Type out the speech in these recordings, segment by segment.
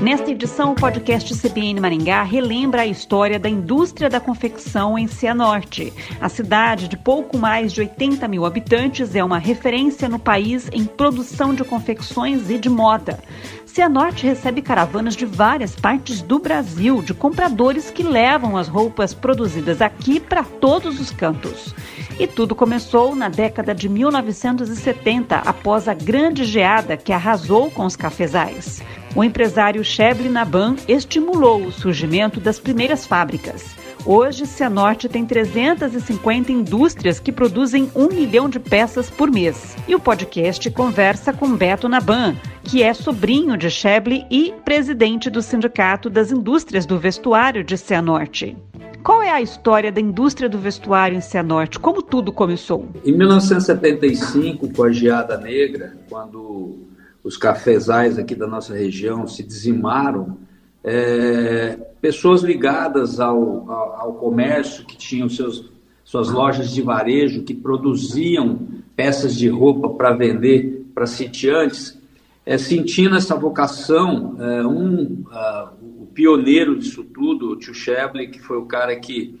Nesta edição, o podcast CBN Maringá relembra a história da indústria da confecção em Cianorte. A cidade, de pouco mais de 80 mil habitantes, é uma referência no país em produção de confecções e de moda. Cianorte recebe caravanas de várias partes do Brasil, de compradores que levam as roupas produzidas aqui para todos os cantos. E tudo começou na década de 1970, após a grande geada que arrasou com os cafezais. O empresário Cheble Naban estimulou o surgimento das primeiras fábricas. Hoje, Cianorte tem 350 indústrias que produzem um milhão de peças por mês. E o podcast conversa com Beto Naban, que é sobrinho de Cheble e presidente do Sindicato das Indústrias do Vestuário de Cianorte. Qual é a história da indústria do vestuário em Cianorte? Como tudo começou? Em 1975, com a geada negra, quando os cafezais aqui da nossa região se dizimaram, é, pessoas ligadas ao, ao, ao, comércio, que tinham seus, suas lojas de varejo, que produziam peças de roupa para vender para sitiantes, é, sentindo essa vocação, é, um, uh, pioneiro disso tudo, o tio Shebley, que foi o cara que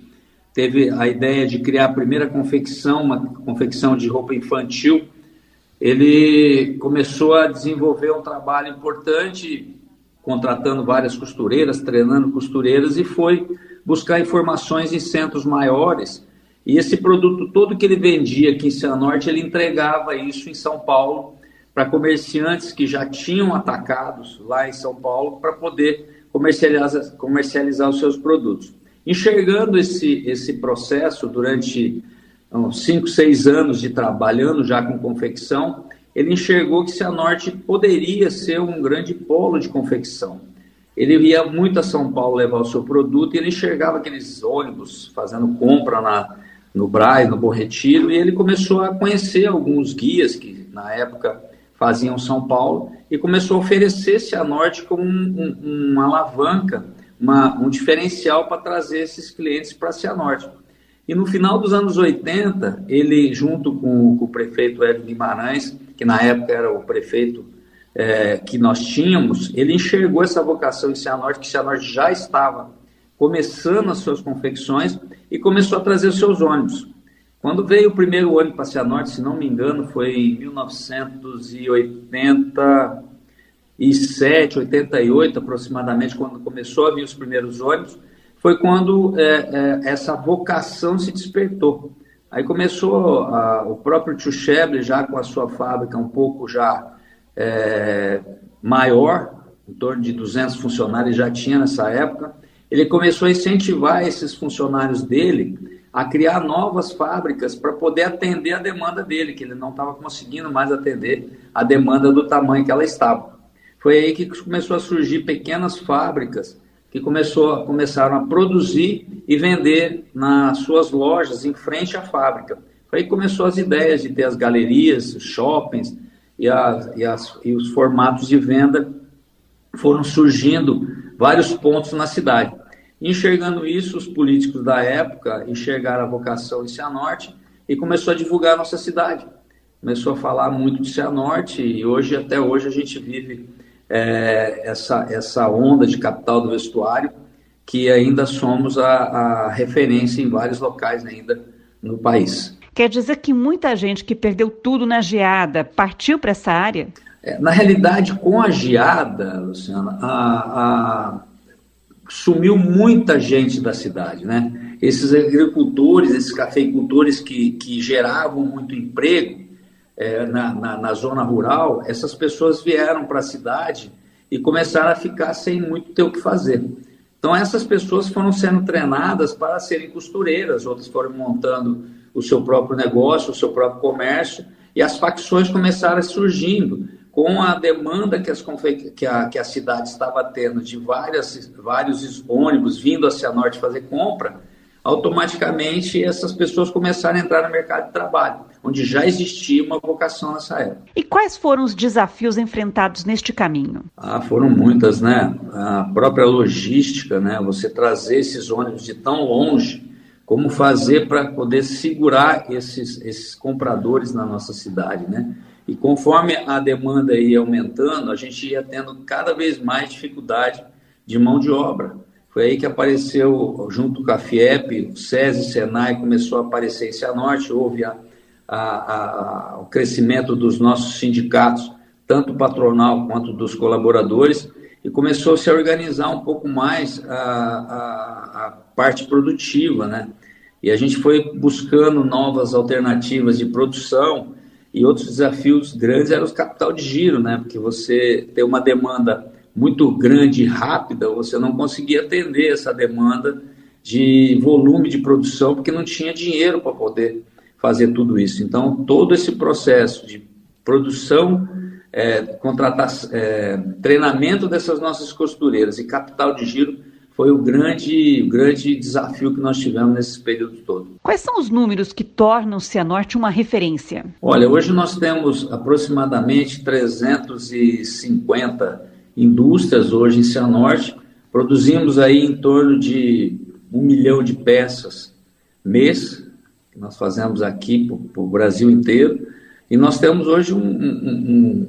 teve a ideia de criar a primeira confecção, uma confecção de roupa infantil, ele começou a desenvolver um trabalho importante, contratando várias costureiras, treinando costureiras e foi buscar informações em centros maiores. E esse produto todo que ele vendia aqui em Cianorte, ele entregava isso em São Paulo para comerciantes que já tinham atacados lá em São Paulo para poder comercializar, comercializar os seus produtos. Enxergando esse, esse processo durante uns 5, 6 anos de trabalhando já com confecção, ele enxergou que Cianorte poderia ser um grande polo de confecção. Ele ia muito a São Paulo levar o seu produto e ele enxergava aqueles ônibus fazendo compra na, no Braz, no Bom Retiro, e ele começou a conhecer alguns guias que na época faziam São Paulo e começou a oferecer Cianorte como um, um, uma alavanca, uma, um diferencial para trazer esses clientes para Cianorte. E no final dos anos 80, ele, junto com, com o prefeito Hélio Guimarães, que na época era o prefeito é, que nós tínhamos, ele enxergou essa vocação em Cianorte, que Cianorte já estava começando as suas confecções e começou a trazer os seus ônibus. Quando veio o primeiro ônibus para Cianorte, se não me engano, foi em 1987, 88 aproximadamente, quando começou a vir os primeiros ônibus, foi quando é, é, essa vocação se despertou. Aí começou a, o próprio Tio Cheble, já com a sua fábrica um pouco já é, maior, em torno de 200 funcionários já tinha nessa época, ele começou a incentivar esses funcionários dele a criar novas fábricas para poder atender a demanda dele, que ele não estava conseguindo mais atender a demanda do tamanho que ela estava. Foi aí que começou a surgir pequenas fábricas que começou, começaram a produzir e vender nas suas lojas em frente à fábrica. Aí começou as ideias de ter as galerias, os shoppings e, e, as, e os formatos de venda foram surgindo vários pontos na cidade. Enxergando isso, os políticos da época enxergaram a vocação de Cianorte e começou a divulgar a nossa cidade. Começou a falar muito de Cianorte e hoje, até hoje, a gente vive é, essa, essa onda de capital do vestuário, que ainda somos a, a referência em vários locais ainda no país. Quer dizer que muita gente que perdeu tudo na geada partiu para essa área? É, na realidade, com a geada, Luciana, a, a sumiu muita gente da cidade, né? Esses agricultores, esses cafeicultores que, que geravam muito emprego é, na, na, na, zona rural, essas pessoas vieram para a cidade e começaram a ficar sem muito ter o que fazer. Então, essas pessoas foram sendo treinadas para serem costureiras, outras foram montando o seu próprio negócio, o seu próprio comércio, e as facções começaram surgindo com a demanda que, as, que, a, que a cidade estava tendo de várias, vários ônibus vindo a Cianorte fazer compra, automaticamente essas pessoas começaram a entrar no mercado de trabalho, onde já existia uma vocação nessa época. E quais foram os desafios enfrentados neste caminho? Ah, foram muitas, né? A própria logística, né? Você trazer esses ônibus de tão longe como fazer para poder segurar esses, esses compradores na nossa cidade, né? E conforme a demanda ia aumentando, a gente ia tendo cada vez mais dificuldade de mão de obra. Foi aí que apareceu, junto com a FIEP, o SESI, SENAI, começou a aparecer em Cianorte, houve a, a, a, o crescimento dos nossos sindicatos, tanto patronal quanto dos colaboradores, e começou a se organizar um pouco mais a, a, a parte produtiva, né? E a gente foi buscando novas alternativas de produção e outros desafios grandes eram os capital de giro, né? Porque você tem uma demanda muito grande e rápida, você não conseguia atender essa demanda de volume de produção porque não tinha dinheiro para poder fazer tudo isso. Então, todo esse processo de produção, é, contratar, é, treinamento dessas nossas costureiras e capital de giro foi o grande, o grande desafio que nós tivemos nesse período todo. Quais são os números que tornam o Cianorte uma referência? Olha, hoje nós temos aproximadamente 350 indústrias hoje em Cianorte. Produzimos aí em torno de um milhão de peças mês, que nós fazemos aqui para o Brasil inteiro. E nós temos hoje um, um,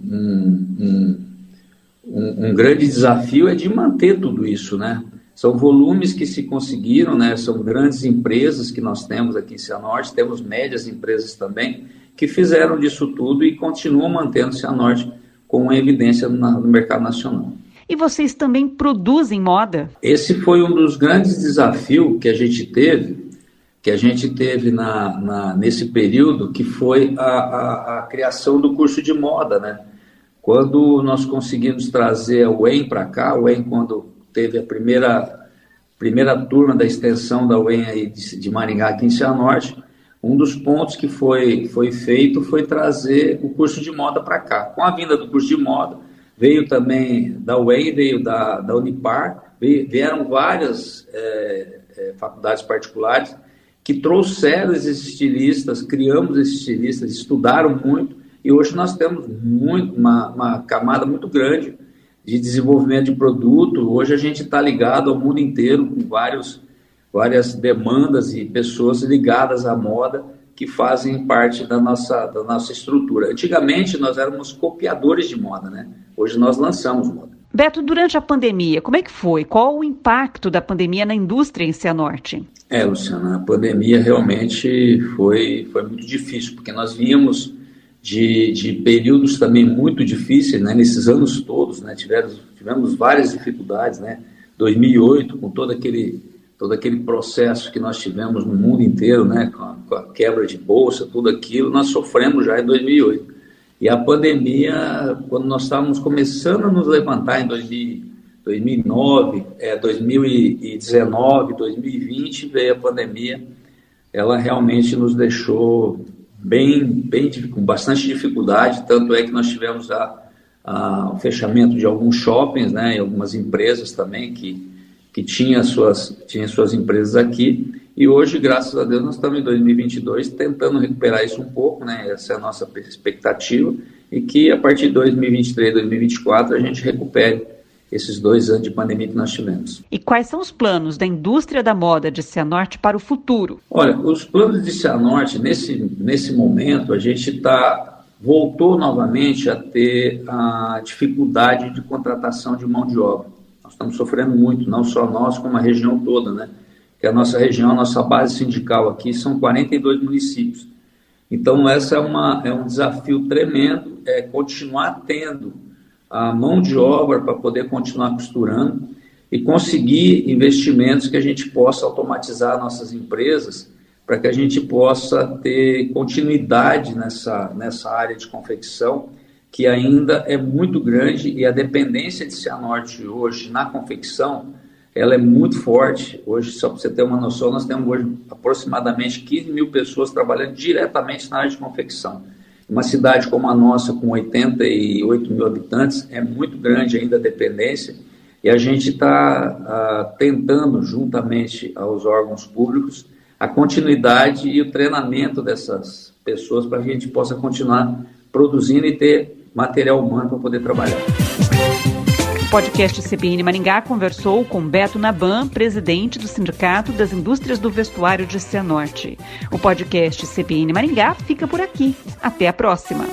um, um, grande desafio é de manter tudo isso, né? São volumes que se conseguiram, né? São grandes empresas que nós temos aqui em Cianorte, temos médias empresas também que fizeram disso tudo e continuam mantendo Cianorte com evidência no mercado nacional. E vocês também produzem moda? Esse foi um dos grandes desafios que a gente teve, que a gente teve na, na nesse período, que foi a, a, a, criação do curso de moda, né? Quando nós conseguimos trazer o UEM para cá, o UEM quando teve a primeira, primeira turma da extensão da UEM aí de, de Maringá aqui em Cianorte, um dos pontos que foi, foi feito foi trazer o curso de moda para cá. Com a vinda do curso de moda, veio também da UEM, veio da, da Unipar, veio, vieram várias é, é, faculdades particulares que trouxeram esses estilistas, criamos esses estilistas, estudaram muito, e hoje nós temos muito, uma, uma camada muito grande de desenvolvimento de produto. Hoje a gente está ligado ao mundo inteiro com vários, várias demandas e pessoas ligadas à moda que fazem parte da nossa, da nossa estrutura. Antigamente nós éramos copiadores de moda, né? Hoje nós lançamos moda. Beto, durante a pandemia, como é que foi? Qual o impacto da pandemia na indústria em Cianorte? É, Luciana, a pandemia realmente foi, foi muito difícil, porque nós vínhamos de, de períodos também muito difíceis, né? Nesses anos todos, né? Tivemos, tivemos várias dificuldades, né? 2008, com todo aquele, todo aquele processo que nós tivemos no mundo inteiro, né? Com a, com a quebra de bolsa, tudo aquilo, nós sofremos já em 2008. E a pandemia, quando nós estávamos começando a nos levantar em 2000, 2009, é, 2019, 2020, veio a pandemia, ela realmente nos deixou bem, bem com bastante dificuldade, tanto é que nós tivemos a, a, o fechamento de alguns shoppings, né, e algumas empresas também que, que tinham suas, tinham suas empresas aqui, e hoje, graças a Deus, nós estamos em 2022 tentando recuperar isso um pouco, né, essa é a nossa expectativa, e que a partir de 2023, 2024 a gente recupere esses dois anos de pandemia que nós tivemos. E quais são os planos da indústria da moda de Cianorte para o futuro? Olha, os planos de Cianorte, nesse, nesse momento, a gente está voltou novamente a ter a dificuldade de contratação de mão de obra. Nós estamos sofrendo muito, não só nós, como a região toda, né? Que a nossa região, a nossa base sindical aqui são 42 municípios. Então, essa é, uma, é um desafio tremendo, é continuar tendo a mão de obra para poder continuar costurando e conseguir investimentos que a gente possa automatizar nossas empresas para que a gente possa ter continuidade nessa, nessa área de confecção que ainda é muito grande e a dependência de Cianorte hoje na confecção ela é muito forte. Hoje, só para você ter uma noção, nós temos hoje aproximadamente 15 mil pessoas trabalhando diretamente na área de confecção. Uma cidade como a nossa, com 88 mil habitantes, é muito grande ainda a dependência e a gente está uh, tentando, juntamente aos órgãos públicos, a continuidade e o treinamento dessas pessoas para que a gente possa continuar produzindo e ter material humano para poder trabalhar. podcast CBN Maringá conversou com Beto Naban, presidente do Sindicato das Indústrias do Vestuário de Cianorte. O podcast CBN Maringá fica por aqui. Até a próxima.